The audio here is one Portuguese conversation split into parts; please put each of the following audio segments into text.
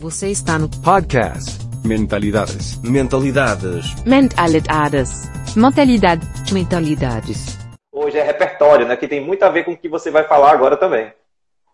Você está no Podcast. Mentalidades. Mentalidades. Mentalidades. Mentalidade. Mentalidades. Hoje é repertório, né? Que tem muito a ver com o que você vai falar agora também.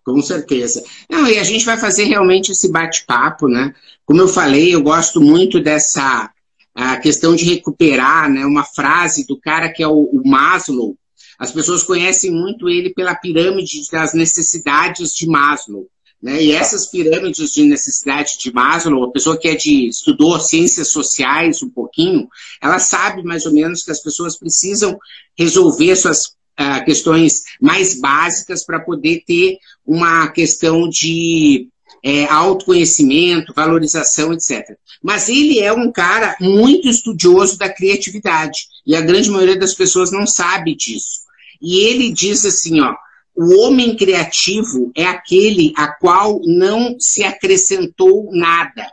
Com certeza. Não, e a gente vai fazer realmente esse bate-papo, né? Como eu falei, eu gosto muito dessa a questão de recuperar, né? Uma frase do cara que é o, o Maslow. As pessoas conhecem muito ele pela pirâmide das necessidades de Maslow. Né? E essas pirâmides de necessidade de Maslow, a pessoa que é de estudou ciências sociais um pouquinho, ela sabe mais ou menos que as pessoas precisam resolver suas uh, questões mais básicas para poder ter uma questão de é, autoconhecimento, valorização, etc. Mas ele é um cara muito estudioso da criatividade e a grande maioria das pessoas não sabe disso. E ele diz assim, ó, o homem criativo é aquele a qual não se acrescentou nada.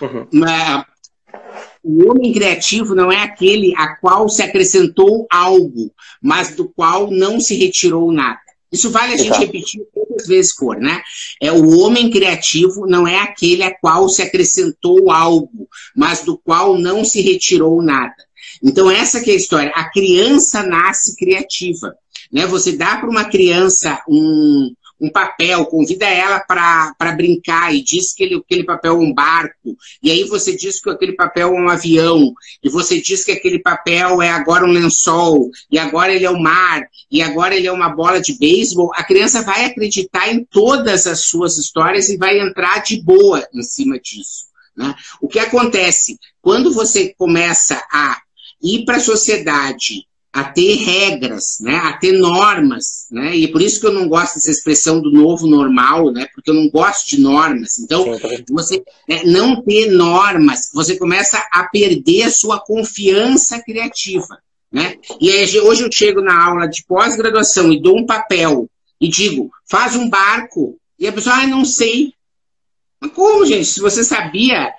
Uhum. O homem criativo não é aquele a qual se acrescentou algo, mas do qual não se retirou nada. Isso vale a gente repetir quantas vezes for, né? É o homem criativo não é aquele a qual se acrescentou algo, mas do qual não se retirou nada. Então essa que é a história. A criança nasce criativa. Né? Você dá para uma criança um, um papel, convida ela para brincar e diz que ele, aquele papel é um barco, e aí você diz que aquele papel é um avião, e você diz que aquele papel é agora um lençol, e agora ele é o mar, e agora ele é uma bola de beisebol, a criança vai acreditar em todas as suas histórias e vai entrar de boa em cima disso. Né? O que acontece? Quando você começa a ir para a sociedade a ter regras, né, a ter normas, né, e por isso que eu não gosto dessa expressão do novo normal, né, porque eu não gosto de normas. Então, você né, não ter normas, você começa a perder a sua confiança criativa, né? E aí, hoje eu chego na aula de pós-graduação e dou um papel e digo, faz um barco, e a pessoa, ah, não sei. Mas como, gente? Se você sabia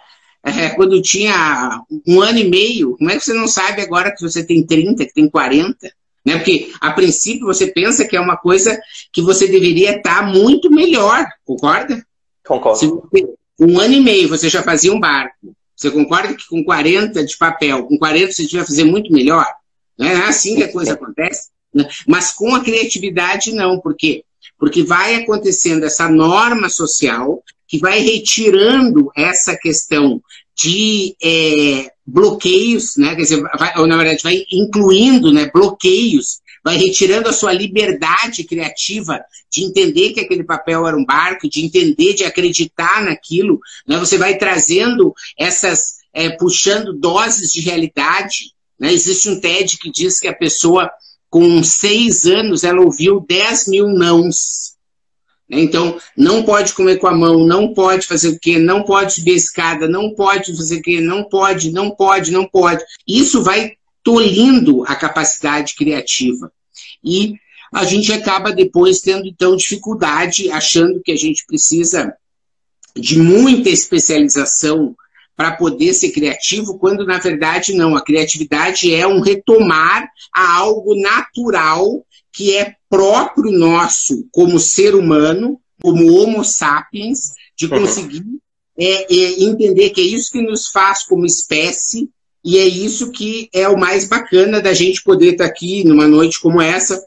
é, quando tinha um ano e meio, como é que você não sabe agora que você tem 30, que tem 40? Né? Porque, a princípio, você pensa que é uma coisa que você deveria estar muito melhor, concorda? Concordo. Se você, um ano e meio você já fazia um barco, você concorda que com 40 de papel, com 40 você devia fazer muito melhor? Não é assim que a coisa acontece? Né? Mas com a criatividade, não. Por quê? Porque vai acontecendo essa norma social que vai retirando essa questão de é, bloqueios, né? Quer dizer, vai, ou na verdade, vai incluindo né, bloqueios, vai retirando a sua liberdade criativa de entender que aquele papel era um barco, de entender, de acreditar naquilo. Né? Você vai trazendo essas, é, puxando doses de realidade. Né? Existe um TED que diz que a pessoa, com seis anos, ela ouviu 10 mil nãos. Né? Então, não pode comer com a mão, não pode fazer o quê, não pode subir a escada, não pode fazer o quê, não pode, não pode, não pode. Isso vai tolindo a capacidade criativa. E a gente acaba depois tendo, então, dificuldade, achando que a gente precisa de muita especialização para poder ser criativo, quando na verdade não. A criatividade é um retomar a algo natural que é próprio nosso como ser humano, como Homo sapiens, de uhum. conseguir uhum. é, é, entender que é isso que nos faz como espécie e é isso que é o mais bacana da gente poder estar aqui numa noite como essa,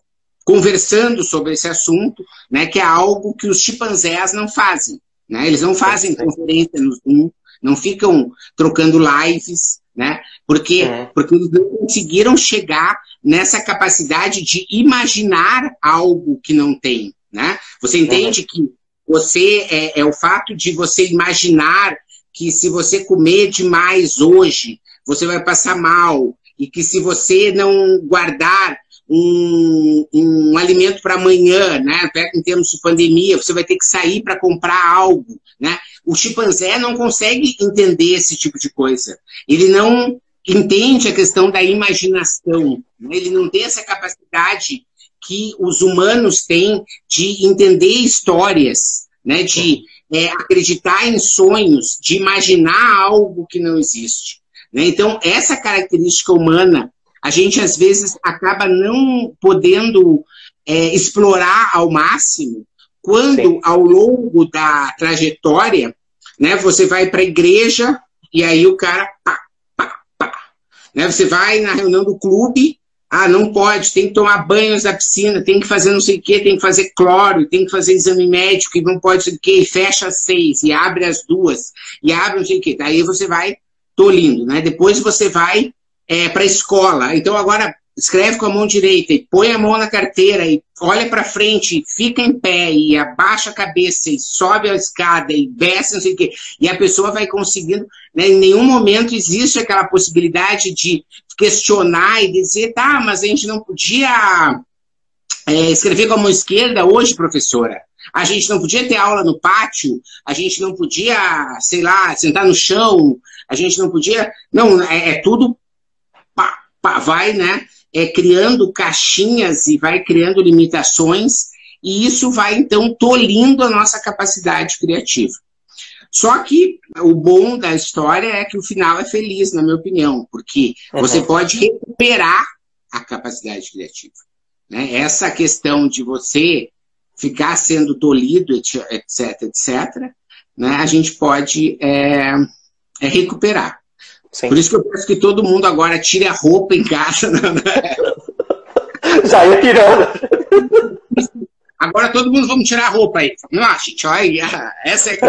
conversando sobre esse assunto, né, que é algo que os chimpanzés não fazem. Né? Eles não fazem conferência no Zoom, não ficam trocando lives, né? Porque, é. porque eles não conseguiram chegar nessa capacidade de imaginar algo que não tem, né? Você entende que você é, é o fato de você imaginar que se você comer demais hoje, você vai passar mal e que se você não guardar um, um alimento para amanhã, né? Em termos de pandemia, você vai ter que sair para comprar algo, né? O chimpanzé não consegue entender esse tipo de coisa. Ele não entende a questão da imaginação. Né? Ele não tem essa capacidade que os humanos têm de entender histórias, né? de é, acreditar em sonhos, de imaginar algo que não existe. Né? Então, essa característica humana, a gente às vezes acaba não podendo é, explorar ao máximo, quando Sim. ao longo da trajetória né? Você vai para a igreja e aí o cara pá, pá, pá. Né? Você vai na reunião do clube, ah, não pode, tem que tomar banhos na piscina, tem que fazer não sei o quê, tem que fazer cloro, tem que fazer exame médico, e não pode sei o quê, e fecha às seis, e abre as duas, e abre não sei o quê. Daí você vai tolindo, né? Depois você vai é, para a escola. Então agora escreve com a mão direita e põe a mão na carteira e olha para frente, fica em pé e abaixa a cabeça e sobe a escada e desce, não sei o quê. E a pessoa vai conseguindo. Né, em nenhum momento existe aquela possibilidade de questionar e dizer, tá, mas a gente não podia é, escrever com a mão esquerda hoje, professora. A gente não podia ter aula no pátio, a gente não podia, sei lá, sentar no chão, a gente não podia. Não, é, é tudo. Vai, né? é, criando caixinhas e vai criando limitações, e isso vai, então, tolindo a nossa capacidade criativa. Só que o bom da história é que o final é feliz, na minha opinião, porque uhum. você pode recuperar a capacidade criativa. Né? Essa questão de você ficar sendo tolido, etc, etc, né? a gente pode é, é recuperar. Sim. Por isso que eu peço que todo mundo agora tire a roupa em casa. Né? Já ia tirando. Agora todo mundo vamos tirar a roupa aí. Não, gente, olha, essa é que.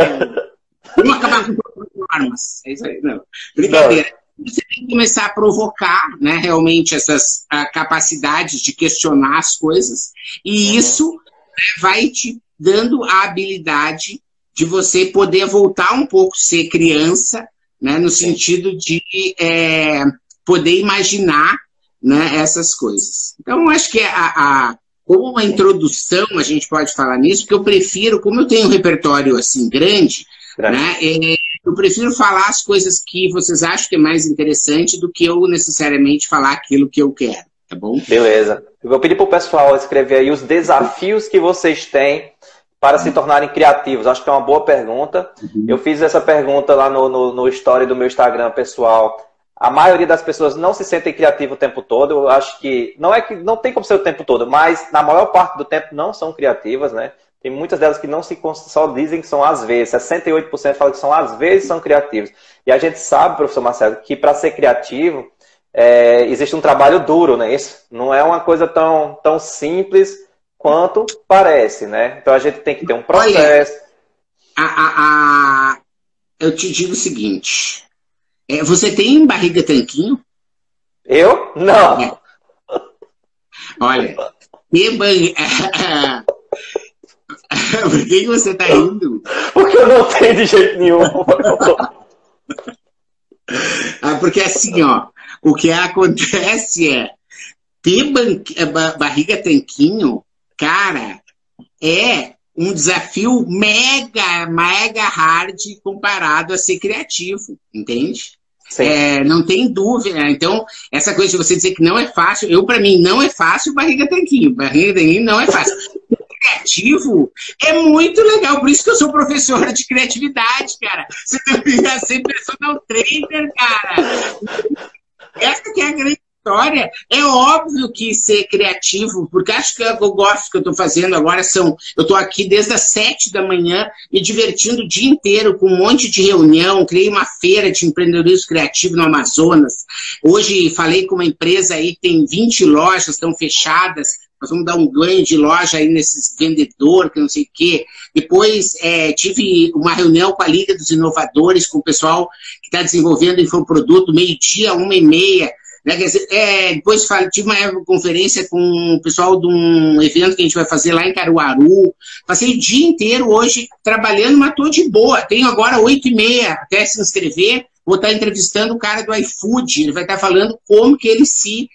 Vamos acabar com armas. É isso aí, não. Brincadeira. Não. Você tem que começar a provocar, né, realmente, essas uh, capacidades de questionar as coisas. E uhum. isso né, vai te dando a habilidade de você poder voltar um pouco ser criança né, no sentido de é, poder imaginar né, essas coisas. Então, acho que a, a, como uma introdução, a gente pode falar nisso, porque eu prefiro, como eu tenho um repertório assim grande, né, é, eu prefiro falar as coisas que vocês acham que é mais interessante do que eu necessariamente falar aquilo que eu quero, tá bom? Beleza. Eu vou pedir para o pessoal escrever aí os desafios que vocês têm para se tornarem criativos? Acho que é uma boa pergunta. Uhum. Eu fiz essa pergunta lá no, no, no story do meu Instagram pessoal. A maioria das pessoas não se sentem criativas o tempo todo. Eu acho que não é que não tem como ser o tempo todo, mas na maior parte do tempo não são criativas, né? Tem muitas delas que não se só dizem que são às vezes. 68% falam que são às vezes são criativos. E a gente sabe, professor Marcelo, que para ser criativo é, existe um trabalho duro, né? Isso não é uma coisa tão, tão simples quanto parece, né? Então a gente tem que ter um processo. Olha, a, a, a, eu te digo o seguinte: é, você tem barriga tanquinho? Eu? Não. É. Olha, que barriga. Por que você está rindo? Porque eu não tenho de jeito nenhum. ah, porque assim, ó, o que acontece é ter barriga tanquinho cara, é um desafio mega, mega hard comparado a ser criativo, entende? É, não tem dúvida. Então, essa coisa de você dizer que não é fácil, eu, para mim, não é fácil barriga tanquinho. Barriga tanquinho não é fácil. Criativo é muito legal, por isso que eu sou professora de criatividade, cara. Você deveria ser personal trainer, cara. Essa que é a grande história, é óbvio que ser criativo, porque acho que eu gosto que eu estou fazendo agora são. Eu estou aqui desde as sete da manhã, me divertindo o dia inteiro com um monte de reunião. Criei uma feira de empreendedorismo criativo no Amazonas. Hoje falei com uma empresa aí, tem 20 lojas, estão fechadas. Nós vamos dar um ganho de loja aí nesses vendedor, que não sei o quê. Depois é, tive uma reunião com a Liga dos Inovadores, com o pessoal que está desenvolvendo infoproduto, meio-dia, uma e meia né? Quer dizer, é, depois tive uma conferência com o pessoal de um evento que a gente vai fazer lá em Caruaru. Passei o dia inteiro hoje trabalhando, mas estou de boa. Tenho agora oito e meia até se inscrever. Vou estar entrevistando o cara do iFood. Ele vai estar falando como que ele se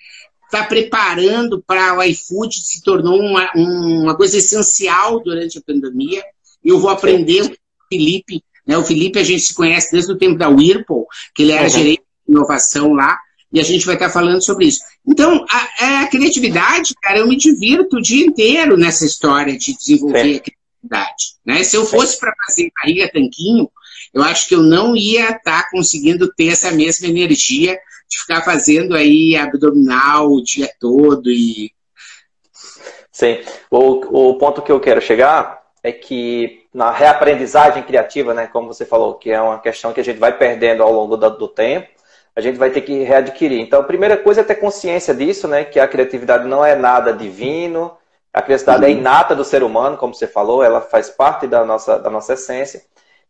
está preparando para o iFood se tornou uma, uma coisa essencial durante a pandemia. Eu vou aprender com o Felipe. Né? O Felipe a gente se conhece desde o tempo da Whirlpool, que ele era uhum. gerente de inovação lá e a gente vai estar falando sobre isso. Então, a, a, criatividade, cara, eu me divirto o dia inteiro nessa história de desenvolver Sim. a criatividade. Né? Se eu fosse para fazer barriga tanquinho, eu acho que eu não ia estar conseguindo ter essa mesma energia de ficar fazendo aí abdominal o dia todo e Sim. O, o ponto que eu quero chegar é que na reaprendizagem criativa, né, como você falou, que é uma questão que a gente vai perdendo ao longo do, do tempo, a gente vai ter que readquirir. Então, a primeira coisa é ter consciência disso, né, que a criatividade não é nada divino, a criatividade é uhum. é inata do ser humano, como você falou, ela faz parte da nossa, da nossa essência.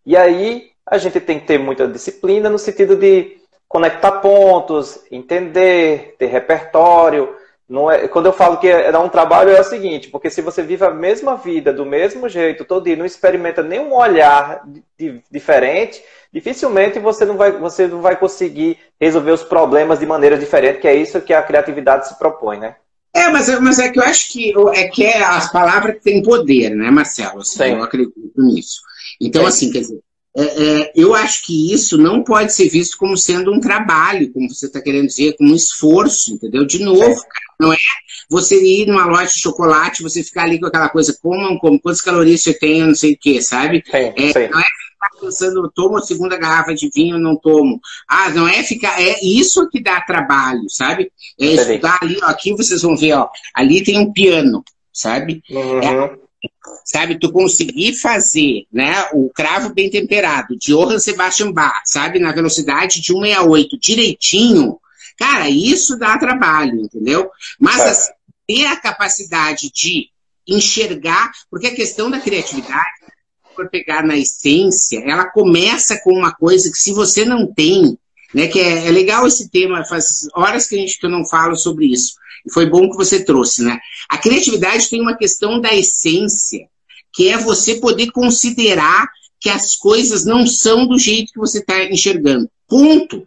E aí, a gente tem que ter muita disciplina no sentido de conectar pontos, entender, ter repertório, não é, quando eu falo que é, é um trabalho, é o seguinte, porque se você vive a mesma vida do mesmo jeito todo dia, não experimenta nenhum olhar de, diferente, dificilmente você não, vai, você não vai conseguir resolver os problemas de maneira diferente, que é isso que a criatividade se propõe, né? É, mas, mas é que eu acho que é que é as palavras que têm poder, né, Marcelo? Assim, eu acredito nisso. Então, Sim. assim, quer dizer, é, é, eu acho que isso não pode ser visto como sendo um trabalho, como você está querendo dizer, como um esforço, entendeu? De novo, cara, não é você ir numa loja de chocolate, você ficar ali com aquela coisa, como, como quantas calorias você tem, eu não sei o que, sabe? Sim, é, sim. Não é pensando, tomo a segunda garrafa de vinho, não tomo. Ah, não é ficar, é isso que dá trabalho, sabe? É estudar ali, ó, aqui vocês vão ver, ó, ali tem um piano, sabe? Uhum. É, sabe? Tu conseguir fazer, né, o cravo bem temperado de Johann Sebastian Bach, sabe, na velocidade de 168 direitinho, cara, isso dá trabalho, entendeu? Mas é. assim, ter a capacidade de enxergar, porque a questão da criatividade, por pegar na essência, ela começa com uma coisa que se você não tem, né, que é, é legal esse tema, faz horas que, a gente, que eu não falo sobre isso. E foi bom que você trouxe, né? A criatividade tem uma questão da essência, que é você poder considerar que as coisas não são do jeito que você está enxergando. Ponto.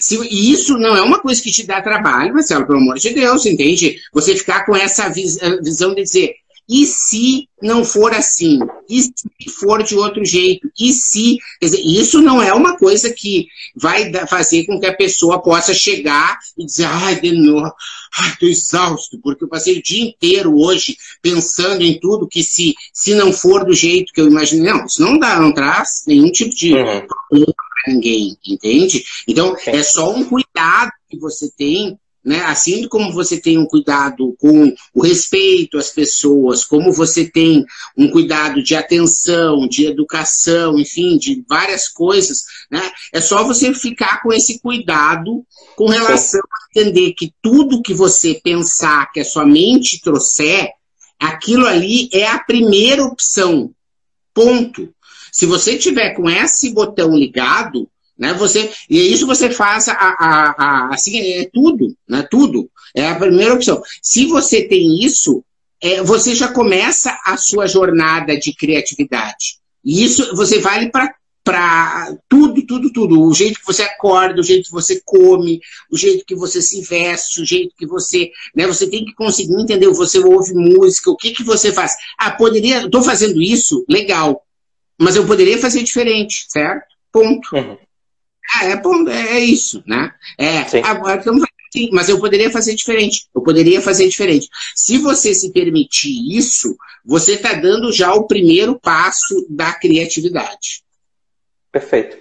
Se, e isso não é uma coisa que te dá trabalho, Marcelo, pelo amor de Deus, entende? Você ficar com essa vis, visão de dizer, e se não for assim? E se for de outro jeito? E se. Quer dizer, isso não é uma coisa que vai fazer com que a pessoa possa chegar e dizer, ai, de novo, ai, estou exausto, porque eu passei o dia inteiro hoje pensando em tudo que se, se não for do jeito que eu imaginei. Não, isso não dá, não traz nenhum tipo de uhum. problema para ninguém, entende? Então, é só um cuidado que você tem né? Assim como você tem um cuidado com o respeito às pessoas, como você tem um cuidado de atenção, de educação, enfim, de várias coisas, né? é só você ficar com esse cuidado com relação a entender que tudo que você pensar, que a sua mente trouxer, aquilo ali é a primeira opção. Ponto. Se você tiver com esse botão ligado, né? Você, e isso você faz a, a, a, assim, é tudo, né? tudo. É a primeira opção. Se você tem isso, é, você já começa a sua jornada de criatividade. E isso você vale para tudo, tudo, tudo. O jeito que você acorda, o jeito que você come, o jeito que você se veste, o jeito que você. Né, você tem que conseguir entender. Você ouve música, o que, que você faz. Ah, poderia. Estou fazendo isso, legal. Mas eu poderia fazer diferente, certo? Ponto. Uhum. É, bom, é, é isso, né? É, Sim. agora estamos assim, mas eu poderia fazer diferente. Eu poderia fazer diferente. Se você se permitir isso, você está dando já o primeiro passo da criatividade. Perfeito.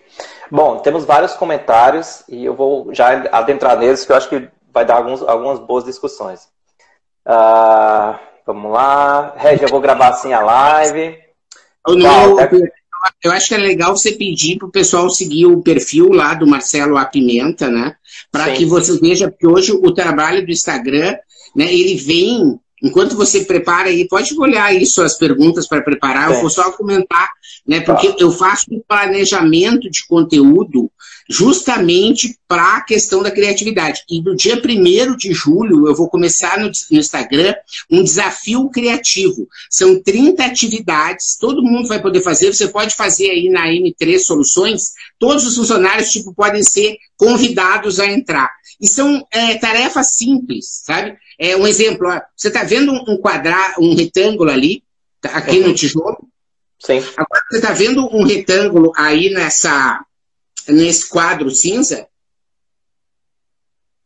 Bom, temos vários comentários e eu vou já adentrar neles, que eu acho que vai dar alguns, algumas boas discussões. Uh, vamos lá. Regi, eu vou gravar assim a live. Eu não, eu acho que é legal você pedir para o pessoal seguir o perfil lá do Marcelo A Pimenta, né? Para que você veja, porque hoje o trabalho do Instagram, né, ele vem Enquanto você prepara aí, pode olhar aí suas perguntas para preparar, é. eu vou só comentar, né? Porque tá. eu faço um planejamento de conteúdo justamente para a questão da criatividade. E no dia 1 de julho eu vou começar no, no, Instagram um desafio criativo. São 30 atividades, todo mundo vai poder fazer, você pode fazer aí na M3 Soluções, todos os funcionários tipo, podem ser convidados a entrar. E são é, tarefas simples, sabe? É um exemplo, ó, você está vendo um quadrado, um retângulo ali, tá, aqui uhum. no tijolo? Sim. Agora você está vendo um retângulo aí nessa, nesse quadro cinza?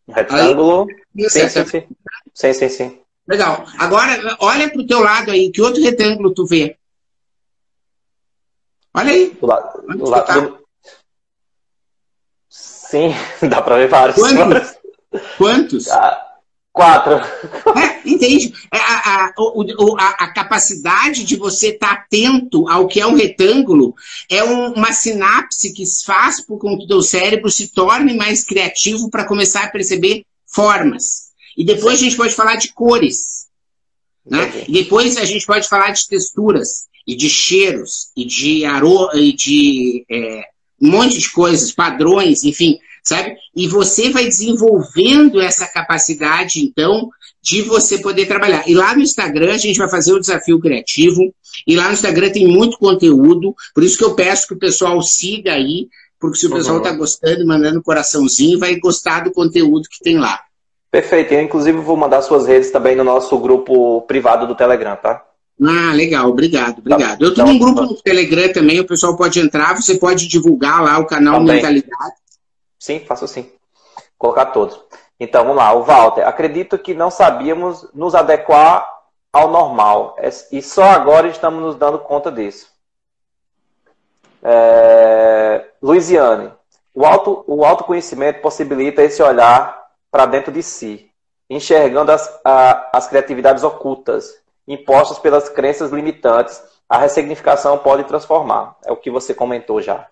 Um retângulo. Aí, sim, sim, sim. sim, sim, sim. Legal. Agora, olha para o teu lado aí, que outro retângulo tu vê? Olha aí. Do lado, do lado tá? do... Sim, dá para ver vários. Quantos? Quantos? Ah, Quatro. É, entende? É, a, a, a, a, capacidade de você estar tá atento ao que é um retângulo é um, uma sinapse que faz com que o teu cérebro se torne mais criativo para começar a perceber formas. E depois a gente pode falar de cores. Né? E depois a gente pode falar de texturas e de cheiros e de aroma e de é, um monte de coisas, padrões, enfim sabe? E você vai desenvolvendo essa capacidade, então, de você poder trabalhar. E lá no Instagram a gente vai fazer o desafio criativo, e lá no Instagram tem muito conteúdo, por isso que eu peço que o pessoal siga aí, porque se o pessoal está gostando, mandando coraçãozinho, vai gostar do conteúdo que tem lá. Perfeito. Eu, inclusive, vou mandar suas redes também no nosso grupo privado do Telegram, tá? Ah, legal, obrigado, obrigado. Tá, eu estou num grupo no Telegram também, o pessoal pode entrar, você pode divulgar lá o canal também. Mentalidade. Sim, faço sim. Colocar todos. Então, vamos lá. O Walter, acredito que não sabíamos nos adequar ao normal. É, e só agora estamos nos dando conta disso. É... Luiziane, o, auto, o autoconhecimento possibilita esse olhar para dentro de si, enxergando as, a, as criatividades ocultas, impostas pelas crenças limitantes. A ressignificação pode transformar. É o que você comentou já.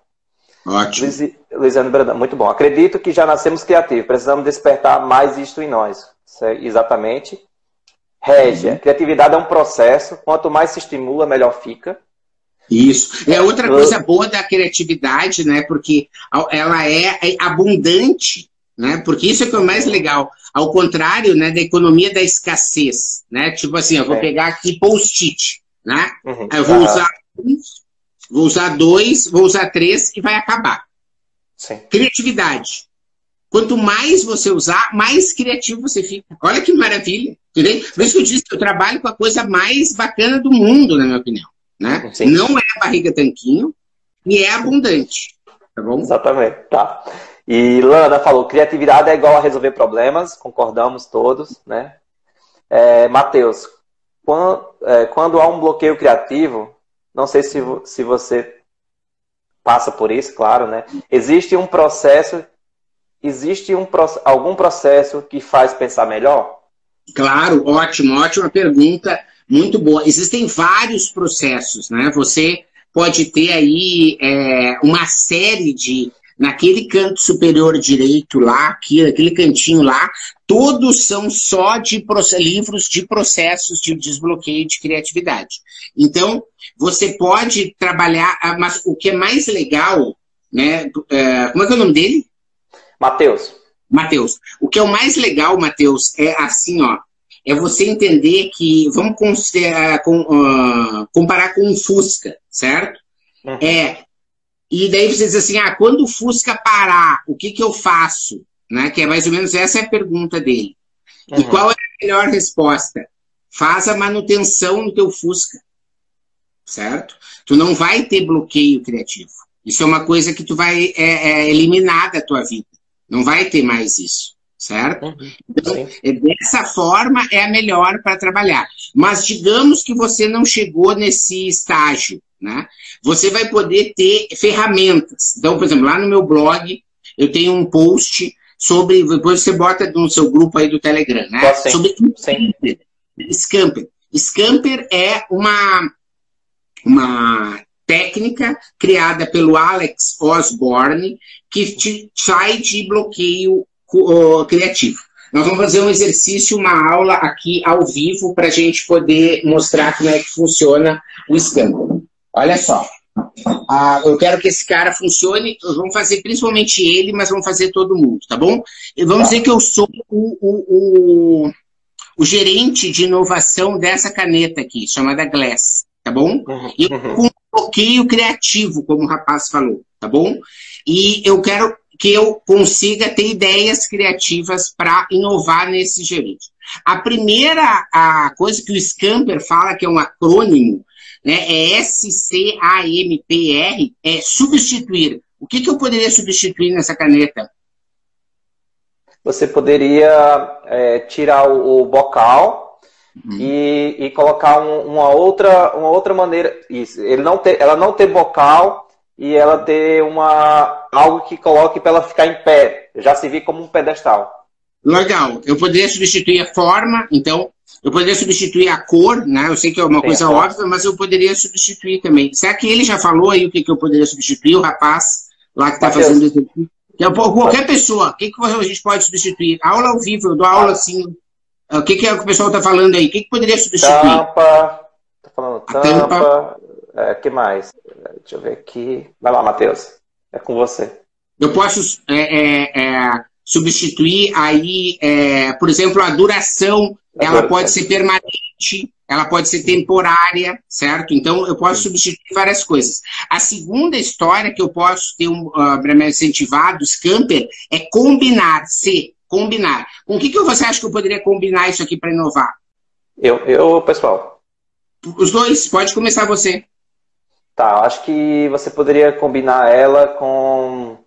Ótimo. Luiziano Brandão, muito bom. Acredito que já nascemos criativos, precisamos despertar mais isto em nós. Exatamente. Régia, uhum. criatividade é um processo, quanto mais se estimula, melhor fica. Isso. É outra coisa boa da criatividade, né? Porque ela é abundante, né? Porque isso é que é o mais legal. Ao contrário, né, da economia da escassez, né? Tipo assim, eu vou é. pegar aqui post-it, né? Uhum. Eu vou usar Vou usar dois, vou usar três e vai acabar. Sim. Criatividade. Quanto mais você usar, mais criativo você fica. Olha que maravilha. Entendeu? Por isso que eu disse que eu trabalho com a coisa mais bacana do mundo, na minha opinião. Né? Não é a barriga tanquinho e é abundante. Tá bom? Exatamente. Tá. E Lana falou, criatividade é igual a resolver problemas, concordamos todos, né? É, Matheus, quando, é, quando há um bloqueio criativo, não sei se, se você passa por isso, claro, né? Existe um processo, existe um, algum processo que faz pensar melhor? Claro, ótimo, ótima pergunta, muito boa. Existem vários processos, né? Você pode ter aí é, uma série de naquele canto superior direito lá, aqui, naquele cantinho lá, todos são só de livros de processos de desbloqueio de criatividade. Então, você pode trabalhar, ah, mas o que é mais legal, né? É, como é que é o nome dele? Matheus. Matheus. O que é o mais legal, Matheus, é assim, ó. É você entender que, vamos considerar, com, uh, comparar com um Fusca, certo? Uhum. É, e daí você diz assim, ah, quando o Fusca parar, o que, que eu faço? Né? Que é mais ou menos essa é a pergunta dele. Uhum. E qual é a melhor resposta? Faz a manutenção no teu Fusca certo? Tu não vai ter bloqueio criativo. Isso é uma coisa que tu vai é, é, eliminar da tua vida. Não vai ter mais isso, certo? Uhum. Então, é, dessa forma é a melhor para trabalhar. Mas digamos que você não chegou nesse estágio, né? Você vai poder ter ferramentas. Então, por exemplo, lá no meu blog, eu tenho um post sobre. Depois você bota no seu grupo aí do Telegram, né? Sim. Sobre Sim. Scamper. Scamper é uma uma técnica criada pelo Alex Osborne que te sai de bloqueio uh, criativo. Nós vamos fazer um exercício, uma aula aqui ao vivo para a gente poder mostrar como é que funciona o Scamper. Olha só. Ah, eu quero que esse cara funcione. Vamos fazer principalmente ele, mas vamos fazer todo mundo, tá bom? E vamos tá. dizer que eu sou o, o, o, o gerente de inovação dessa caneta aqui, chamada Glass tá bom? Uhum. E com um bloqueio criativo, como o rapaz falou, tá bom? E eu quero que eu consiga ter ideias criativas para inovar nesse gerente. A primeira a coisa que o Scamper fala, que é um acrônimo, né, é S-C-A-M-P-R, é substituir. O que, que eu poderia substituir nessa caneta? Você poderia é, tirar o, o bocal Uhum. E, e, colocar um, uma, outra, uma outra maneira. Isso, ele não ter, ela não ter bocal e ela ter uma algo que coloque para ela ficar em pé. Já se vi como um pedestal. Legal. Eu poderia substituir a forma, então, eu poderia substituir a cor, né? Eu sei que é uma coisa óbvia, mas eu poderia substituir também. Será que ele já falou aí o que, que eu poderia substituir, o rapaz lá que está fazendo? Que é, pô, qualquer pessoa, o que, que a gente pode substituir? Aula ao vivo, eu dou aula assim. O que, que é o que o pessoal está falando aí? O que, que poderia substituir? Tampa. Tá falando A tampa. É, que mais? Deixa eu ver aqui. Vai lá, Matheus. É com você. Eu posso é, é, é, substituir aí, é, por exemplo, a duração, A ela pode ser permanente, ela pode ser temporária, certo? Então, eu posso substituir várias coisas. A segunda história que eu posso ter um, uh, para me incentivar dos camper é combinar, se combinar. Com o que, que você acha que eu poderia combinar isso aqui para inovar? Eu, eu, pessoal. Os dois, pode começar você. Tá, acho que você poderia combinar ela com.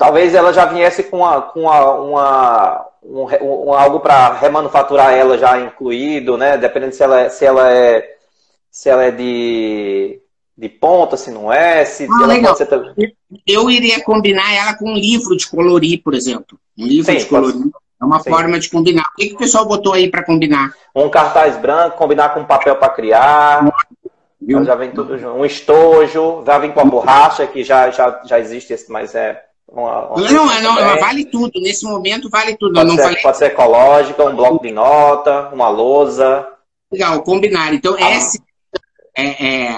Talvez ela já viesse com, a, com a, uma, um, um- algo para remanufaturar ela já incluído, né? Dependendo se ela, é- se ela é se ela é de, de ponta, se não é, se Ah, legal. ser. Eu iria combinar ela com um livro de colorir, por exemplo. Um livro Sim, de colorir. É uma Sim. forma de combinar. O que, que o pessoal botou aí para combinar? Um cartaz branco, combinar com papel para criar. Viu? Já vem tudo junto. Um estojo, já vem com a borracha, que já, já, já existe esse, mas é uma. uma Não, não, vale tudo. Nesse momento vale tudo. Pode, não ser, falei pode ser ecológica, um bloco de nota, uma lousa. legal, combinar. Então, Ah. esse é, é,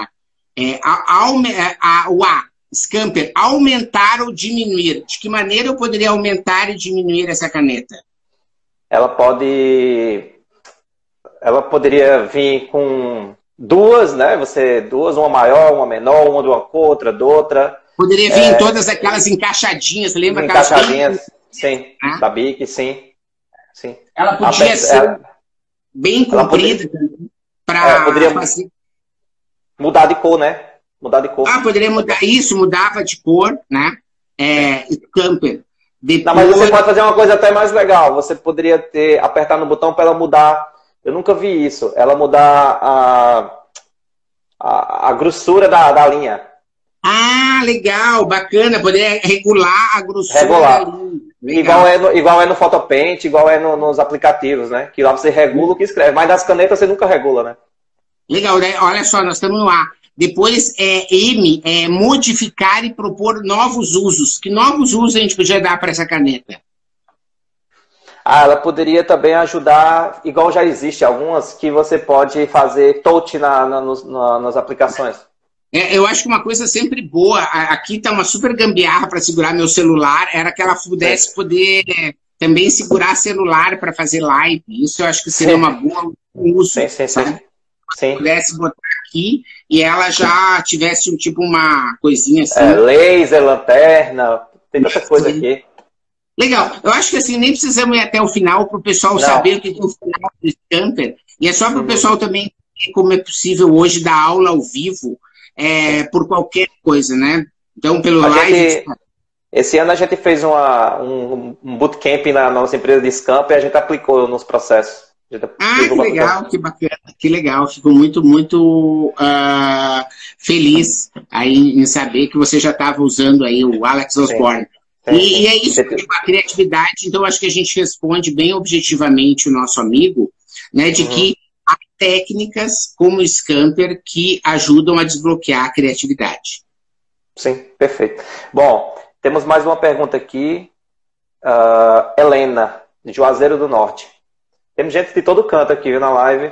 é a, aume- é, a- o A, Scamper, aumentar ou diminuir. De que maneira eu poderia aumentar e diminuir essa caneta? Ela pode. Ela poderia vir com duas, né? Você duas, uma maior, uma menor, uma de uma cor, outra de outra. Poderia vir É. em todas aquelas encaixadinhas, lembra aquelas Encaixadinhas, sim. Ah. Da Bic, sim. Sim. Ela podia Ape- ser ela- bem comprida É, para poderia- fazer. mudar de cor, né? Mudar de cor. Ah, poderia mudar isso, mudava de cor, né? É, Scamper. Depois, Não, mas você pode fazer uma coisa até mais legal. Você poderia ter apertar no botão para ela mudar. Eu nunca vi isso. Ela mudar a, a, a grossura da, da linha. Ah, legal, bacana. Poderia regular a grossura Regular. Igual é, no, igual é no Photopaint, igual é no- nos aplicativos, né? Que lá você regula o que escreve. Mas das canetas você nunca regula, né? Legal, né? olha só, nós estamos no A. Depois é M, é modificar e propor novos usos. Que novos usos a gente podia dar para essa caneta? Ah, ela poderia também ajudar, igual já existe algumas, que você pode fazer touch na, na- nos- na- nas aplicações. É, eu acho que uma coisa sempre boa, aqui tá uma super gambiarra para segurar meu celular, era que ela pudesse poder é, também segurar celular para fazer live. Isso eu acho que seria Sim. uma boa uso. Sim, sim, sim. Sim. Pudesse botar aqui e ela já tivesse um tipo uma coisinha assim. É, laser, lanterna, tem tanta coisa aqui. Legal. Eu acho que assim, nem precisamos ir até o final para o pessoal Não. saber o que é o final do Scamper. E é só para o Uhum. pessoal também ver como é possível hoje dar aula ao vivo é, por qualquer coisa, né? Então, pelo A live. gente- Esse ano a gente fez uma, um, um bootcamp na nossa empresa de Scamp e a gente aplicou nos processos. Ah, que legal, que bacana, que legal. Fico muito, muito ah, feliz aí em saber que você já estava usando aí o Alex Osborne. Sim, E, sim. e é isso, a criatividade, então acho que a gente responde bem objetivamente o nosso amigo, né, de Uhum. que há técnicas como o Scamper que ajudam a desbloquear a criatividade. Sim, perfeito. Bom, temos mais uma pergunta aqui. Ah, Helena, de Juazeiro do Norte. Temos gente de todo canto aqui viu, na live.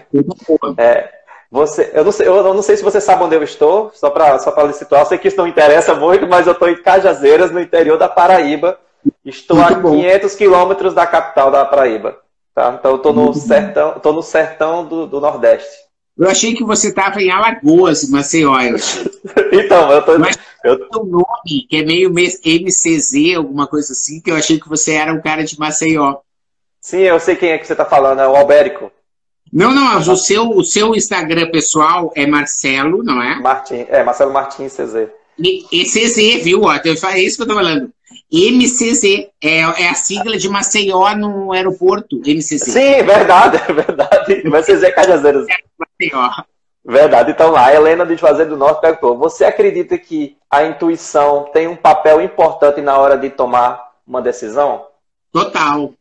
É, você, eu, não sei, eu não sei se você sabe onde eu estou, só para só pra lhe situar. Eu sei que isso não interessa muito, mas eu estou em Cajazeiras, no interior da Paraíba. Estou Muito a bom. 500 quilômetros da capital da Paraíba. Tá? Então eu estou no sertão, tô no sertão do, do Nordeste. Eu achei que você estava em Alagoas, Maceió. Eu. Então, eu tô, Mas- eu, o nome, que é meio MCZ, alguma coisa assim, que eu achei que você era um cara de Maceió. sim, eu sei quem é que você está falando, é o Albérico Não, não, o seu, o seu Instagram pessoal é Marcelo, não é? Martins, é Marcelo Martins CZ. E, e CZ, viu? É isso que eu tô falando. MCZ, é, é a sigla de Maceió no aeroporto, MCZ. Sim, verdade, é verdade. Vai ser Zé Cajazeiras. Maceió. Verdade. Então lá, a Helena de Juazeiro do Norte perguntou: Você acredita que a intuição tem um papel importante na hora de tomar uma decisão? Total.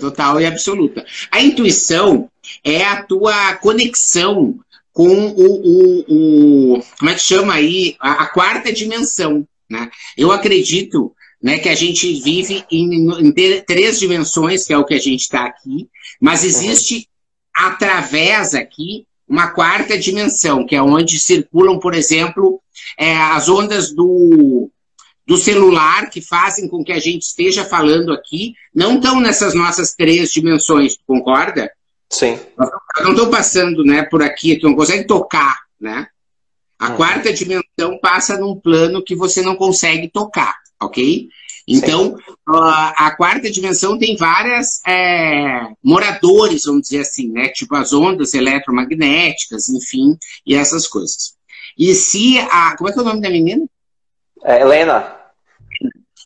total e absoluta. A intuição é a tua conexão com o, o, o como é que chama aí a, a, quarta dimensão, né? Eu acredito, né, que a gente vive em, em três dimensões, que é o que a gente está aqui, mas existe através aqui uma quarta dimensão, que é onde circulam, por exemplo, é, as ondas do, do celular que fazem com que a gente esteja falando aqui, não estão nessas nossas três dimensões, tu concorda? Sim. Não estão passando né, por aqui, tu não consegue tocar, né? A uhum. quarta dimensão passa num plano que você não consegue tocar, ok? Então, uh, a quarta dimensão tem várias é, moradores, vamos dizer assim, né? Tipo as ondas eletromagnéticas, enfim, e essas coisas. E se a. Como é que é o nome da menina? É Helena.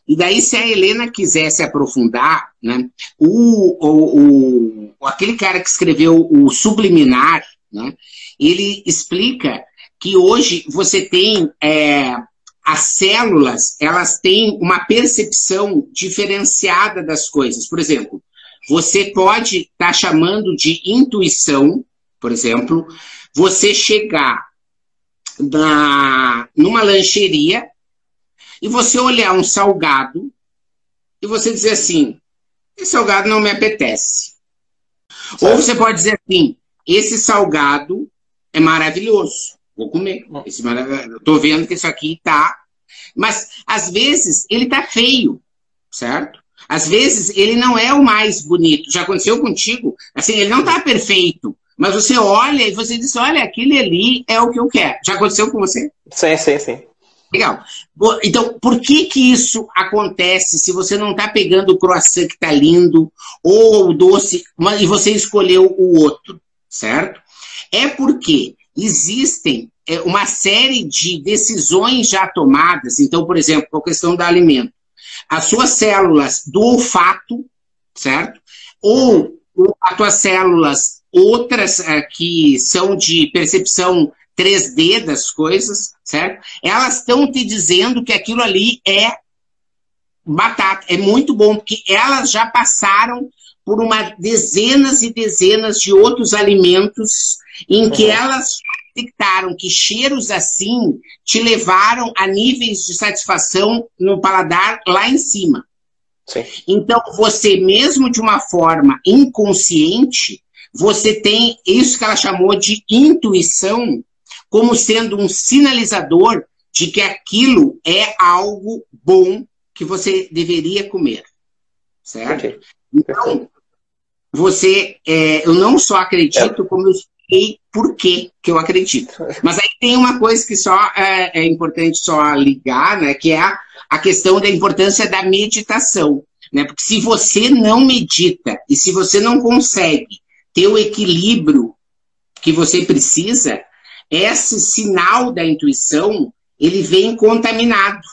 E daí, se a Helena quisesse aprofundar, né, o, o, o, aquele cara que escreveu o Subliminar, né, ele explica que hoje você tem é, as células, elas têm uma percepção diferenciada das coisas. Por exemplo, você pode estar tá chamando de intuição, por exemplo, você chegar na, numa lancheria e você olhar um salgado e você dizer assim: esse salgado não me apetece. Certo. Ou você pode dizer assim: esse salgado é maravilhoso, vou comer. Esse marav... Tô vendo que isso aqui tá. Mas às vezes ele tá feio, certo? Às vezes ele não é o mais bonito. Já aconteceu contigo? Assim, ele não tá perfeito. Mas você olha e você diz: olha, aquele ali é o que eu quero. Já aconteceu com você? Sim, sim, sim. Legal. Então, por que que isso acontece se você não está pegando o croissant que está lindo ou o doce e você escolheu o outro, certo? É porque existem é, uma série de decisões já tomadas. Então, por exemplo, com a questão do alimento. As suas células do olfato, certo? Ou as suas células outras é, que são de percepção 3D das coisas, certo? Elas estão te dizendo que aquilo ali é batata, é muito bom, porque elas já passaram por uma dezenas e dezenas de outros alimentos em que elas detectaram que cheiros assim te levaram a níveis de satisfação no paladar lá em cima. Sim. Então, você mesmo de uma forma inconsciente, você tem isso que ela chamou de intuição, como sendo um sinalizador de que aquilo é algo bom que você deveria comer. Certo? Então, você, é, eu não só acredito, é. como eu sei por que eu acredito. Mas aí tem uma coisa que só é, é importante só ligar, né, que é a, a questão da importância da meditação. Né? Porque se você não medita e se você não consegue ter o equilíbrio que você precisa, esse sinal da intuição, ele vem contaminado.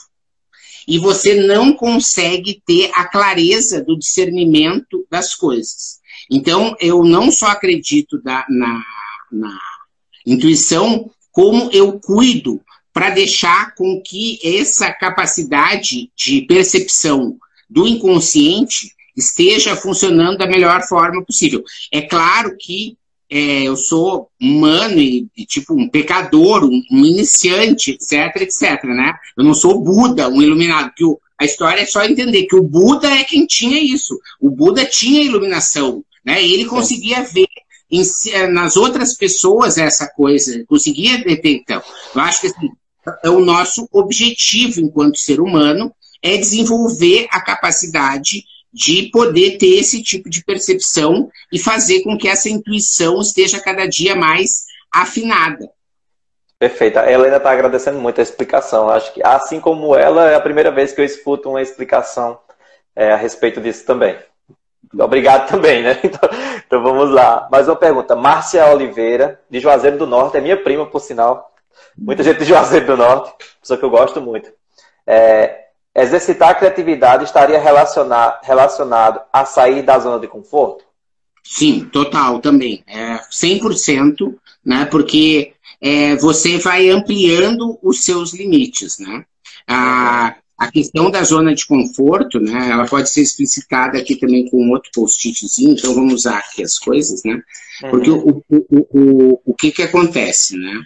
E você não consegue ter a clareza do discernimento das coisas. Então, eu não só acredito da, na, na intuição, como eu cuido para deixar com que essa capacidade de percepção do inconsciente esteja funcionando da melhor forma possível. É claro que é, eu sou humano e, e, tipo um pecador, um, um, iniciante, etc, etc, né? Eu não sou Buda, um iluminado. Que o, a história é só entender que o Buda é quem tinha isso. O Buda tinha iluminação, né? Ele conseguia ver em, eh, nas outras pessoas essa coisa, conseguia detectar. Então, eu acho que assim, é o nosso objetivo enquanto ser humano é desenvolver a capacidade de poder ter esse tipo de percepção e fazer com que essa intuição esteja cada dia mais afinada. Perfeito. A Helena está agradecendo muito a explicação. Acho que, assim como ela, é a primeira vez que eu escuto uma explicação é, a respeito disso também. Obrigado também, né? Então, então, vamos lá. Mais uma pergunta. Márcia Oliveira, de Juazeiro do Norte, é minha prima, por sinal. Muita gente de Juazeiro do Norte, pessoa que eu gosto muito. É, Exercitar a criatividade estaria relacionado, relacionado a sair da zona de conforto? Sim, total também. É 100%, né? Porque é, você vai ampliando os seus limites, né? A, A questão da zona de conforto, né, ela pode ser explicitada aqui também com outro post-itzinho, então vamos usar aqui as coisas, né? Porque uhum. o, o, o, o que que acontece, né?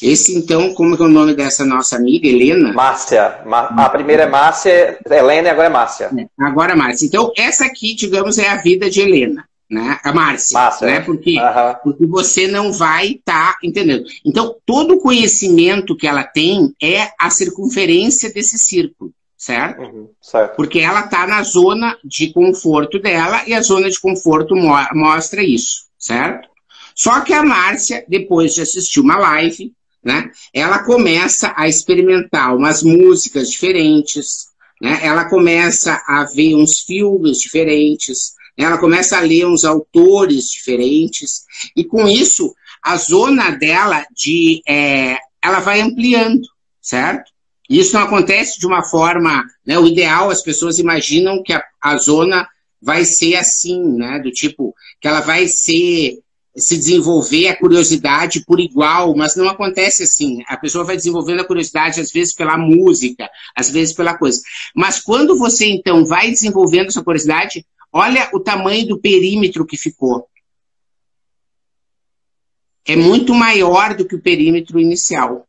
Esse, então, como é o nome dessa nossa amiga, Helena? Márcia. A primeira é Márcia, Helena e agora é Márcia. É, agora é Márcia. Então, essa aqui, digamos, é a vida de Helena, né? A Márcia, Márcia né? Porque, porque você não vai estar tá entendendo. Então, todo o conhecimento que ela tem é a circunferência desse círculo, certo? Uhum, certo. Porque ela está na zona de conforto dela e a zona de conforto mo mostra isso, certo? Só que a Márcia, depois de assistir uma live, né? Ela começa a experimentar umas músicas diferentes, né? Ela começa a ver uns filmes diferentes? Ela começa a ler uns autores diferentes e com isso a zona dela de é, ela vai ampliando, certo? Isso não acontece de uma forma, né? O ideal as pessoas imaginam que a, a zona vai ser assim, né? Do tipo que ela vai ser se desenvolver a curiosidade por igual, mas não acontece assim. A pessoa vai desenvolvendo a curiosidade, às vezes, pela música, às vezes pela coisa. Mas quando você, então, vai desenvolvendo essa curiosidade, olha o tamanho do perímetro que ficou. É muito maior do que o perímetro inicial.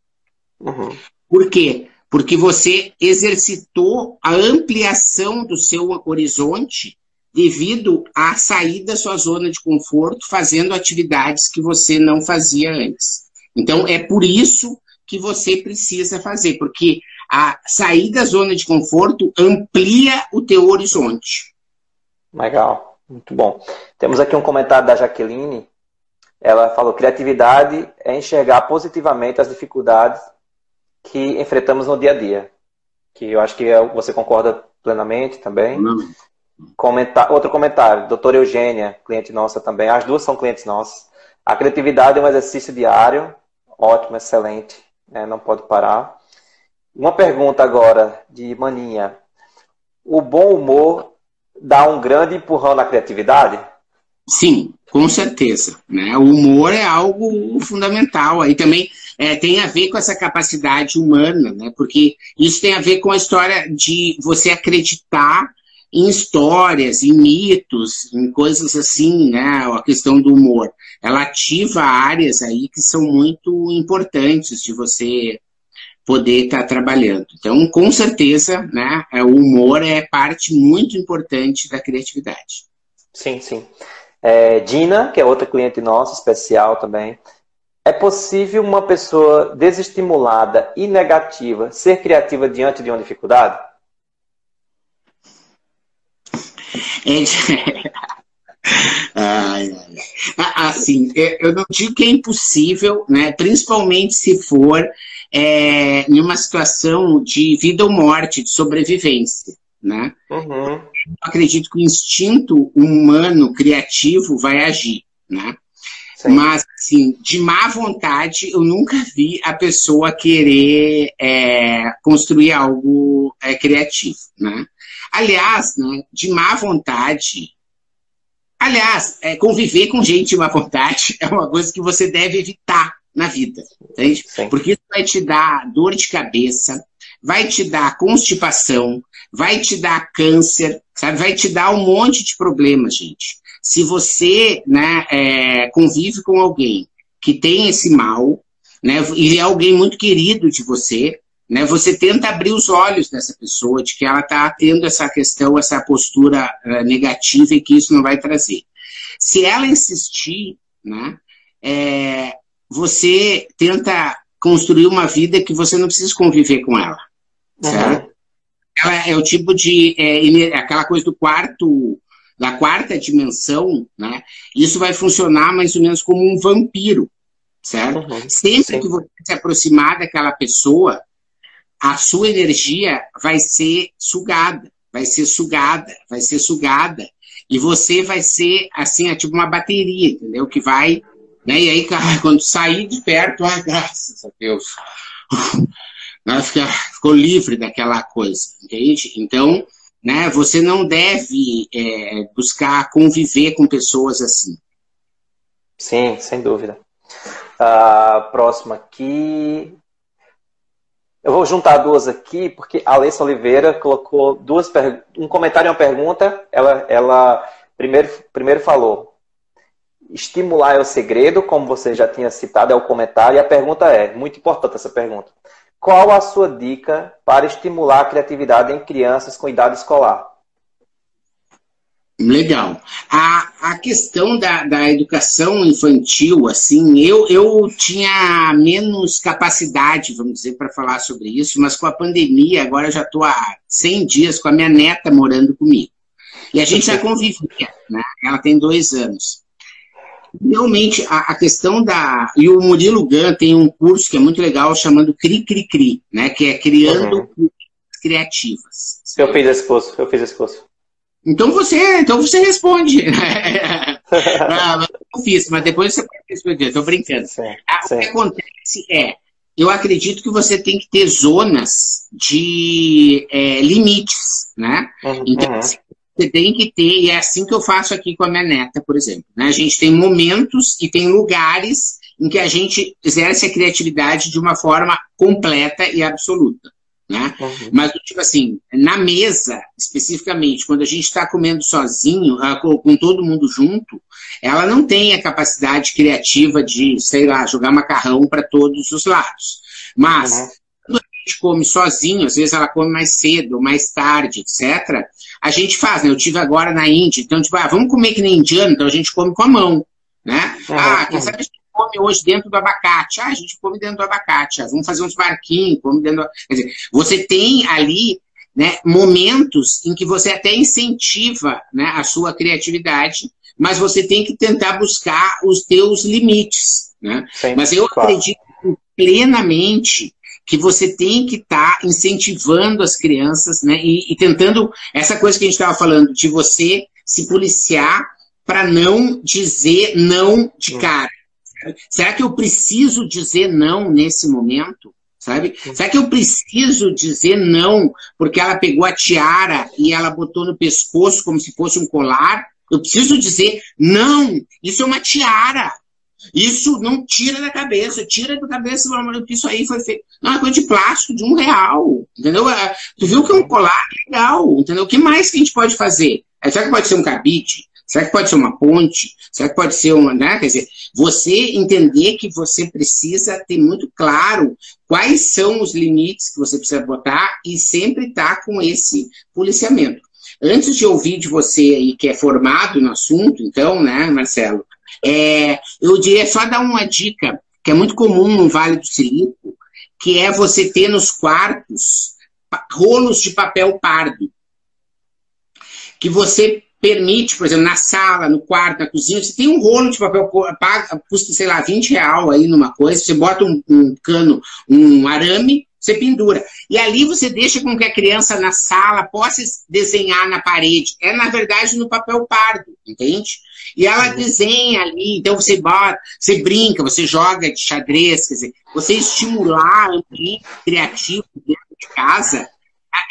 Uhum. Por quê? Porque você exercitou a ampliação do seu horizonte devido a sair da sua zona de conforto, fazendo atividades que você não fazia antes. Então, é por isso que você precisa fazer, porque a sair da zona de conforto amplia o teu horizonte. Legal, muito bom. Temos aqui um comentário da Jaqueline. Ela falou: criatividade é enxergar positivamente as dificuldades que enfrentamos no dia a dia. Que eu acho que é você concorda plenamente também. Não. Comentar, outro comentário, doutora Eugênia, cliente nossa também. As duas são clientes nossas. A criatividade é um exercício diário, ótimo, excelente, né? não pode parar. Uma pergunta agora de Maninha. O bom humor dá um grande empurrão na criatividade? Sim, com certeza. Né? O humor é algo fundamental. Aí também é, tem a ver com essa capacidade humana, né? porque isso tem a ver com a história de você acreditar em histórias, em mitos, em coisas assim, né? A questão do humor. Ela ativa áreas aí que são muito importantes de você poder estar tá trabalhando. Então, com certeza, né, o humor é parte muito importante da criatividade. Sim, sim. É, Dina, que é outra cliente nossa, especial também. É possível uma pessoa desestimulada e negativa ser criativa diante de uma dificuldade? ai, ai. Assim, eu não digo que é impossível, né? principalmente se for é, em uma situação de vida ou morte, de sobrevivência. Né? Uhum. Eu acredito que o instinto humano criativo vai agir. Né? Mas, assim, de má vontade, eu nunca vi a pessoa querer é, construir algo é, criativo, né? Aliás, né, de má vontade. Aliás, é, conviver com gente de má vontade é uma coisa que você deve evitar na vida, entende? Sim. Porque isso vai te dar dor de cabeça, vai te dar constipação, vai te dar câncer, sabe? Vai te dar um monte de problemas, gente. Se você né, é, convive com alguém que tem esse mal, né, e é alguém muito querido de você, né, você tenta abrir os olhos dessa pessoa de que ela está tendo essa questão, essa postura uh, negativa e que isso não vai trazer. Se ela insistir, né, é, você tenta construir uma vida que você não precisa conviver com ela. Uhum. Ela é o tipo de. É, aquela coisa do quarto. Da quarta dimensão, né? Isso vai funcionar mais ou menos como um vampiro, certo? Uhum. Sempre Sim. que você se aproximar daquela pessoa, a sua energia vai ser sugada, vai ser sugada, vai ser sugada. E você vai ser, assim, é tipo uma bateria, entendeu? Que vai, né? E aí, cara, quando sair de perto, ah, graças a Deus, né? Fica, ficou livre daquela coisa, entende? Então, né, você não deve é, buscar conviver com pessoas assim. Sim, sem dúvida. Uh, próximo aqui, Eu vou juntar duas aqui, porque a Alessa Oliveira colocou duas um comentário e uma pergunta. Ela, ela primeiro, primeiro falou: estimular é o segredo, como você já tinha citado, é o comentário. E a pergunta é: muito importante essa pergunta. Qual a sua dica para estimular a criatividade em crianças com idade escolar? Legal. A, a questão da, da educação infantil, assim, eu, eu tinha menos capacidade, vamos dizer, para falar sobre isso, mas com a pandemia, agora eu já estou há 100 dias com a minha neta morando comigo. E a gente já convivia, né? Ela tem dois anos. Realmente, a, a, questão da. E o Murilo Gun tem um curso que é muito legal chamando Cri Cri Cri, né? Que é Criando uhum. Criativas. Eu fiz esse curso, eu fiz esse curso. Então você, então você responde. ah, eu fiz, mas depois você pode responder. Estou brincando. Sim, ah, sim. O que acontece é, eu acredito que você tem que ter zonas de é, limites, né? Uhum, então, uhum. Você tem que ter, e é assim que eu faço aqui com a minha neta, por exemplo. Né? A gente tem momentos e tem lugares em que a gente exerce a criatividade de uma forma completa e absoluta. Né? Uhum. Mas, tipo assim, na mesa, especificamente, quando a gente está comendo sozinho, ah, com todo mundo junto, ela não tem a capacidade criativa de, sei lá, jogar macarrão para todos os lados. Mas, uhum. Gente come sozinho, às vezes ela come mais cedo, mais tarde, etc., a gente faz, né? Eu tive agora na Índia, então, tipo, ah, vamos comer que nem indiano, então a gente come com a mão, né? Uhum. Ah, quem sabe a gente come hoje dentro do abacate? Ah, a gente come dentro do abacate. Ah, vamos fazer uns barquinhos, come dentro do... Quer dizer, você tem ali né, momentos em que você até incentiva né, a sua criatividade, mas você tem que tentar buscar os teus limites. Né? Sim, mas eu claro. acredito plenamente que você tem que estar tá incentivando as crianças né, e, e tentando essa coisa que a gente estava falando, de você se policiar para não dizer não de hum. cara. Será que eu preciso dizer não nesse momento? Sabe? Será que eu preciso dizer não porque ela pegou a tiara e ela botou no pescoço como se fosse um colar? Eu preciso dizer não, isso é uma tiara. Isso não tira da cabeça, tira da cabeça, que isso aí foi feito. Não, é coisa de plástico de um real. Entendeu? É, tu viu que é um colar legal, entendeu? O que mais que a gente pode fazer? É, será que pode ser um cabide? Será que pode ser uma ponte? Será que pode ser uma. Né? Quer dizer, você entender que você precisa ter muito claro quais são os limites que você precisa botar e sempre estar tá com esse policiamento. Antes de ouvir de você aí, que é formado no assunto, então, né, Marcelo, é, eu diria só dar uma dica que é muito comum no Vale do Silício, que é você ter nos quartos rolos de papel pardo. Que você permite, por exemplo, na sala, no quarto, na cozinha, você tem um rolo de papel, paga, custa, sei lá, 20 real aí numa coisa, você bota um, um, cano, um arame, você pendura. E ali você deixa com que a criança na sala possa desenhar na parede. É, na verdade, no papel pardo, entende? E ela uhum. desenha ali, então você bota, você brinca, você joga de xadrez, quer dizer, você estimular o ambiente criativo dentro de casa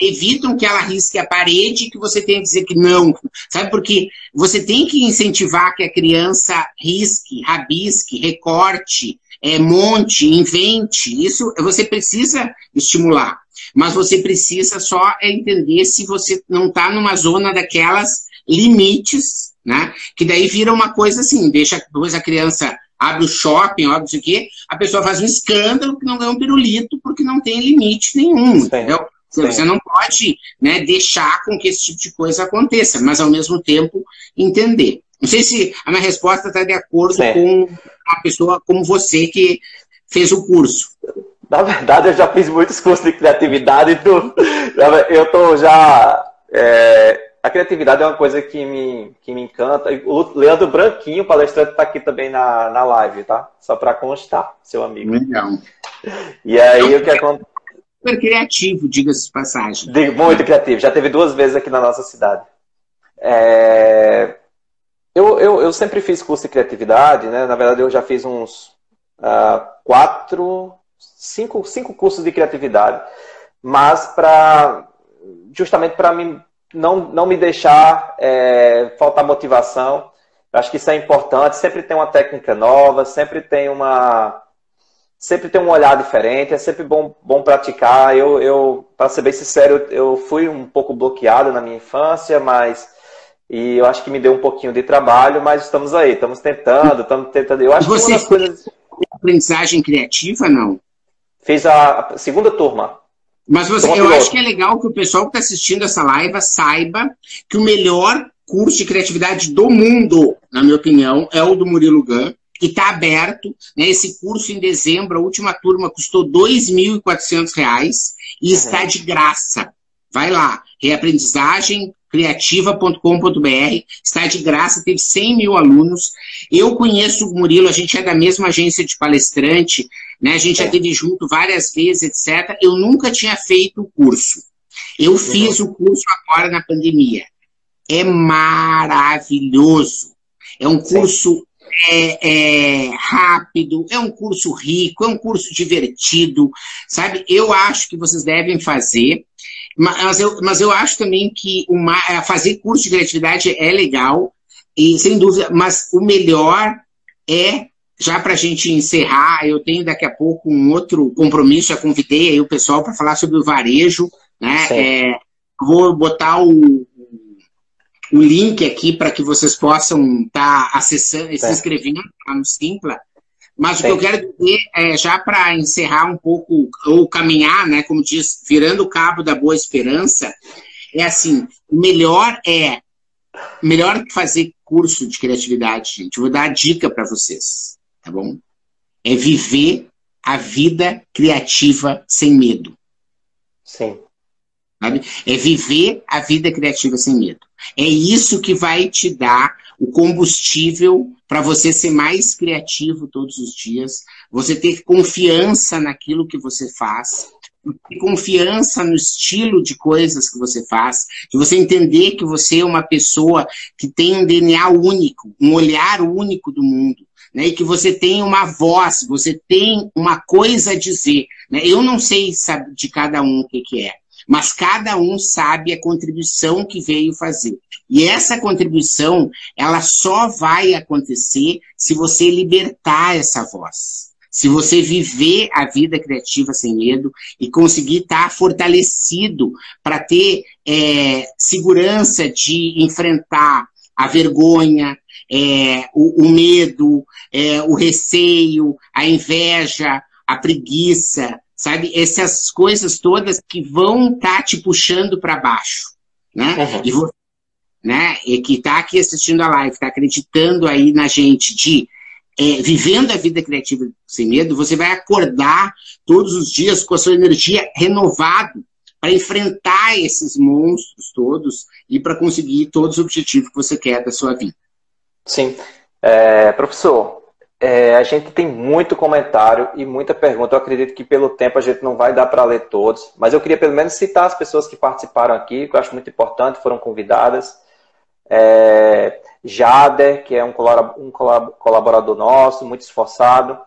evitam que ela risque a parede e que você tenha que dizer que não. Sabe? Porque você tem que incentivar que a criança risque, rabisque, recorte, é, monte, invente. Isso você precisa estimular. Mas você precisa só entender se você não está numa zona daquelas limites, né? Que daí vira uma coisa assim, deixa depois a criança abre o shopping, abre isso aqui, a pessoa faz um escândalo que não ganha um pirulito porque não tem limite nenhum, Sim. entendeu? Você não pode né, deixar com que esse tipo de coisa aconteça, mas ao mesmo tempo entender. Não sei se a minha resposta está de acordo com uma pessoa como você que fez o curso. Na verdade, eu já fiz muitos cursos de criatividade e tudo. Eu estou já. É, a criatividade é uma coisa que me, que me encanta. O Leandro Branquinho, palestrante, está aqui também na, na live, tá? Só para constar, seu amigo. Legal. E aí, o que acontece? super criativo, diga-se de passagem. Muito criativo, já teve duas vezes aqui na nossa cidade. É... Eu, eu, eu sempre fiz curso de criatividade, né? Na verdade, eu já fiz uns uh, quatro, cinco, cinco cursos de criatividade, mas para justamente para mim não, não me deixar é, faltar motivação. Acho que isso é importante. Sempre tem uma técnica nova, sempre tem uma sempre tem um olhar diferente, é sempre bom, bom praticar. Eu, eu para ser bem sincero, eu fui um pouco bloqueado na minha infância, mas e eu acho que me deu um pouquinho de trabalho, mas estamos aí, estamos tentando, estamos tentando. Eu acho Você que uma coisas. Aprendizagem criativa, não? Fiz a segunda turma. Mas você, eu acho que é legal que o pessoal que está assistindo essa live saiba que o melhor curso de criatividade do mundo, na minha opinião, é o do Murilo Gun, que está aberto. Né? Esse curso em dezembro, a última turma custou R$ 2.400 e uhum. está de graça. Vai lá, reaprendizagem criativa.com.br, está de graça, teve 100 mil alunos. Eu conheço o Murilo, a gente é da mesma agência de palestrante, né? a gente é. já teve junto várias vezes, etc. Eu nunca tinha feito o curso. Eu uhum. fiz o curso agora na pandemia. É maravilhoso. É um curso é, é, rápido, é um curso rico, é um curso divertido, sabe? Eu acho que vocês devem fazer. Mas eu, mas eu acho também que uma, é, fazer curso de criatividade é legal, e sem dúvida, mas o melhor é, já para a gente encerrar, eu tenho daqui a pouco um outro compromisso, já convidei aí o pessoal para falar sobre o varejo, né? É, vou botar o, o link aqui para que vocês possam estar tá acessando e se inscrevendo no Simpla. Mas Sim. o que eu quero dizer é, já para encerrar um pouco, ou caminhar, né, como diz, virando o cabo da boa esperança, é assim, o melhor é, melhor que fazer curso de criatividade, gente, eu vou dar a dica para vocês, tá bom? É viver a vida criativa sem medo. Sim. Sabe? É viver a vida criativa sem medo. É isso que vai te dar o combustível para você ser mais criativo todos os dias, você ter confiança naquilo que você faz, ter confiança no estilo de coisas que você faz, de você entender que você é uma pessoa que tem um DNA único, um olhar único do mundo. Né, e que você tem uma voz, você tem uma coisa a dizer. Né? Eu não sei sabe, de cada um o que, que é mas cada um sabe a contribuição que veio fazer. E essa contribuição, ela só vai acontecer se você libertar essa voz. Se você viver a vida criativa sem medo e conseguir estar fortalecido para ter é, segurança de enfrentar a vergonha, é, o, o, medo, é, o receio, a inveja, a preguiça, sabe? Essas coisas todas que vão estar tá te puxando para baixo, né? Uhum. E você, né? E que está aqui assistindo a live, está acreditando aí na gente de é, vivendo a vida criativa sem medo, você vai acordar todos os dias com a sua energia renovada para enfrentar esses monstros todos e para conseguir todos os objetivos que você quer da sua vida. Sim. É, professor, é, a gente tem muito comentário e muita pergunta. Eu acredito que pelo tempo a gente não vai dar para ler todos, mas eu queria pelo menos citar as pessoas que participaram aqui, que eu acho muito importante, foram convidadas. É, Jader, que é um, colaborador nosso, muito esforçado,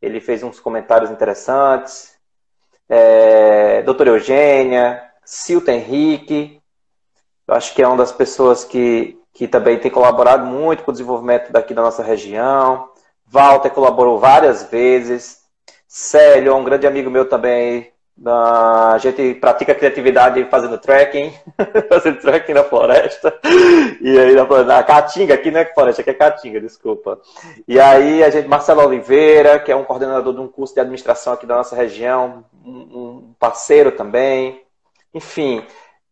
ele fez uns comentários interessantes. É, doutora Eugênia, Silton Henrique, eu acho que é uma das pessoas que, que também tem colaborado muito com o desenvolvimento daqui da nossa região. Walter colaborou várias vezes. Célio é um grande amigo meu também. A gente pratica criatividade fazendo trekking, fazendo trekking na floresta. E aí na, na Caatinga, aqui não é floresta, aqui é Caatinga, desculpa. E aí a gente, Marcelo Oliveira, que é um coordenador de um curso de administração aqui da nossa região, um parceiro também. Enfim,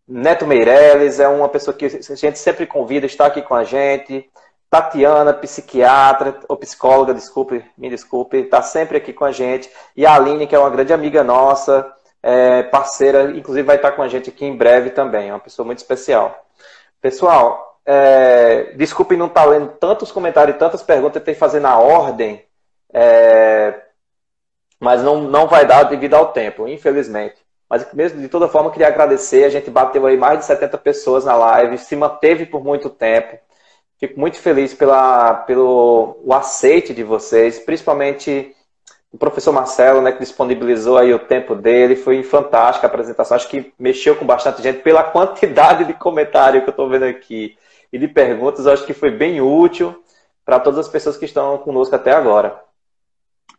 Neto Meirelles é uma pessoa que a gente sempre convida, está aqui com a gente. Tatiana, psiquiatra, ou psicóloga, desculpe, me desculpe, está sempre aqui com a gente. E a Aline, que é uma grande amiga nossa, é, parceira, inclusive vai estar com a gente aqui em breve também, é uma pessoa muito especial. Pessoal, é, desculpe não estar tá lendo tantos comentários e tantas perguntas, eu que fazer na ordem, é, mas não, não vai dar devido ao tempo, infelizmente. Mas mesmo de toda forma, queria agradecer, a gente bateu aí mais de 70 pessoas na live, se manteve por muito tempo. Fico muito feliz pela, pelo o aceite de vocês, principalmente o professor Marcelo, né, que disponibilizou aí o tempo dele. Foi fantástica a apresentação. Acho que mexeu com bastante gente pela quantidade de comentário que eu estou vendo aqui e de perguntas. Acho que foi bem útil para todas as pessoas que estão conosco até agora.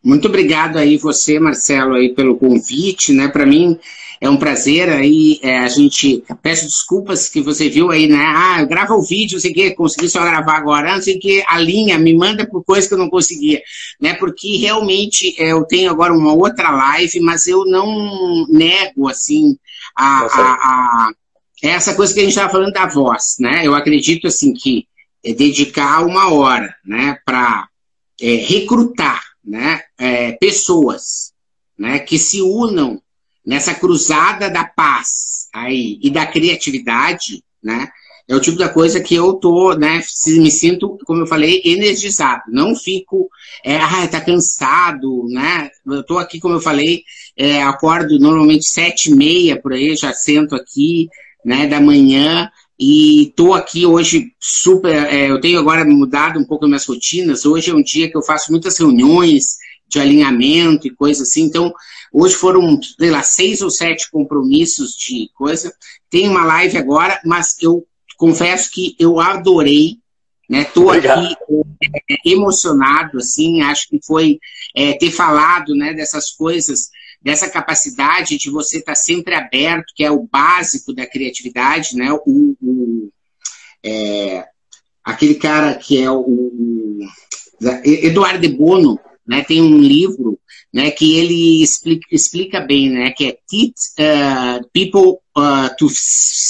Muito obrigado aí você, Marcelo, aí pelo convite, né? Para mim é um prazer aí é, a gente peço desculpas que você viu aí, né? Ah, grava o vídeo, não sei o que, consegui só gravar agora, não sei o que, a linha me manda por coisa que eu não conseguia, né? Porque realmente é, eu tenho agora uma outra live, mas eu não nego assim a, a, a essa coisa que a gente estava falando da voz, né? Eu acredito assim que é dedicar uma hora, né, para é, recrutar né, é, pessoas né, que se unam nessa cruzada da paz aí, e da criatividade, né, é o tipo da coisa que eu tô, né, me sinto, como eu falei, energizado. Não fico, é, ah, tá cansado, né? Eu tô aqui, como eu falei, é, acordo normalmente sete e meia por aí, já sento aqui, né, da manhã, e estou aqui hoje super. É, eu tenho agora mudado um pouco as minhas rotinas. Hoje é um dia que eu faço muitas reuniões de alinhamento e coisa assim. Então, hoje foram, sei lá, seis ou sete compromissos de coisa. Tem uma live agora, mas eu confesso que eu adorei. Estou né? aqui é, emocionado, assim, acho que foi é, ter falado né, dessas coisas dessa capacidade de você estar tá sempre aberto, que é o básico da criatividade, né? O, o é, aquele cara que é o, o Eduardo de Bono, né? Tem um livro, né? Que ele explica, explica bem, né? Que é Teach uh, People uh, to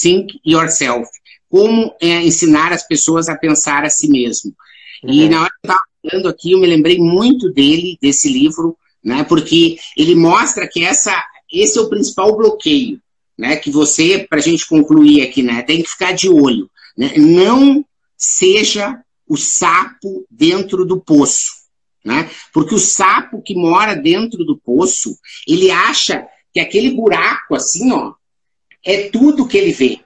Think Yourself. Como é, ensinar as pessoas a pensar a si mesmo. Uhum. E na hora que eu estava falando aqui, eu me lembrei muito dele, desse livro, né? Porque ele mostra que essa, esse é o principal bloqueio, né? Que você, para a gente concluir aqui, né? Tem que ficar de olho, né? Não seja o sapo dentro do poço, né? Porque o sapo que mora dentro do poço, ele acha que aquele buraco assim, ó, é tudo que ele vê,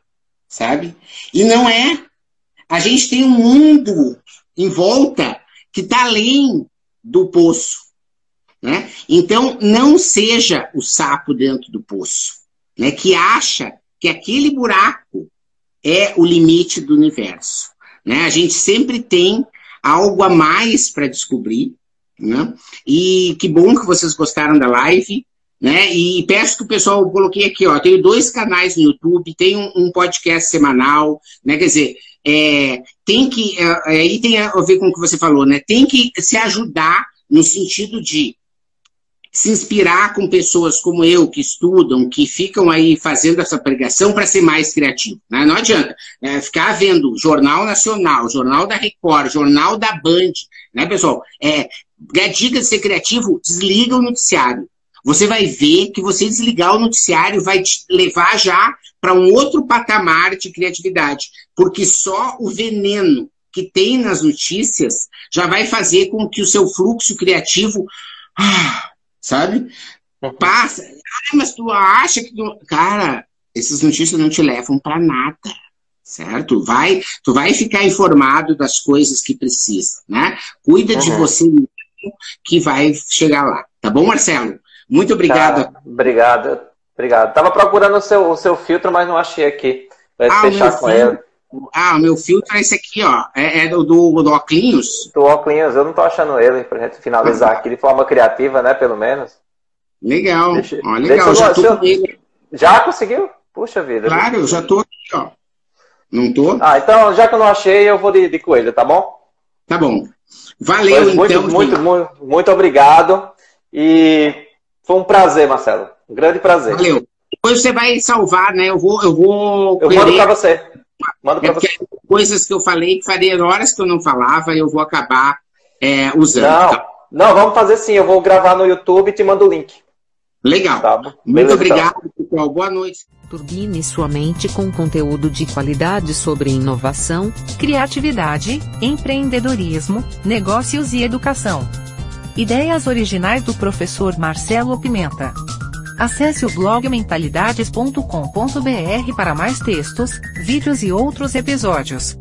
sabe? E não é. A gente tem um mundo em volta que está além do poço. Né? Então, não seja o sapo dentro do poço, né? que acha que aquele buraco é o limite do universo. Né? A gente sempre tem algo a mais para descobrir. Né? E que bom que vocês gostaram da live. Né? E peço que o pessoal, eu coloquei aqui, ó, tenho dois canais no YouTube, tem um, um podcast semanal, né? Quer dizer, é, tem que, é, aí tem a ver com o que você falou, né? Tem que se ajudar no sentido de se inspirar com pessoas como eu, que estudam, que ficam aí fazendo essa pregação para ser mais criativo. Né? Não adianta é, ficar vendo Jornal Nacional, Jornal da Record, Jornal da Band, né, pessoal? É, a dica de ser criativo, desliga o noticiário. Você vai ver que você desligar o noticiário vai te levar já para um outro patamar de criatividade, porque só o veneno que tem nas notícias já vai fazer com que o seu fluxo criativo ah, sabe? Uhum. Passa. Ah, mas tu acha que tu... Cara, essas notícias não te levam para nada, certo? Vai, tu vai ficar informado das coisas que precisa, né? Cuida uhum. de você que vai chegar lá. Tá bom, Marcelo? Muito obrigado. Tá, obrigado, obrigado. Tava procurando o seu, o seu filtro, mas não achei aqui. Vai ah, fechar com ele. Ah, o meu filtro é esse aqui, ó. É, é do, do, do Oclinhos? Do Oclinhos, eu não tô achando ele, pra gente finalizar aqui de forma criativa, né, pelo menos. Legal, deixa, ó, legal, já tô com ele. Já conseguiu? Puxa vida. Claro, eu já tô aqui, ó. Não tô? Ah, então, já que eu não achei, eu vou de, de coelho, tá bom? Tá bom. Valeu, pois, muito, então. Muito, muito, muito obrigado. E foi um prazer, Marcelo. Um grande prazer. Valeu. Depois você vai salvar, né? Eu vou. Eu, vou eu mando para você. Manda pra é você. Coisas que eu falei que faria horas que eu não falava, eu vou acabar é, usando. Não, tá? não, vamos fazer sim. Eu vou gravar no YouTube e te mando o link. Legal. Tá Muito Beleza, obrigado, então. pessoal. Boa noite. Turbine sua mente com conteúdo de qualidade sobre inovação, criatividade, empreendedorismo, negócios e educação. Ideias originais do professor Marcelo Pimenta. Acesse o blog mentalidades.com.br para mais textos, vídeos e outros episódios.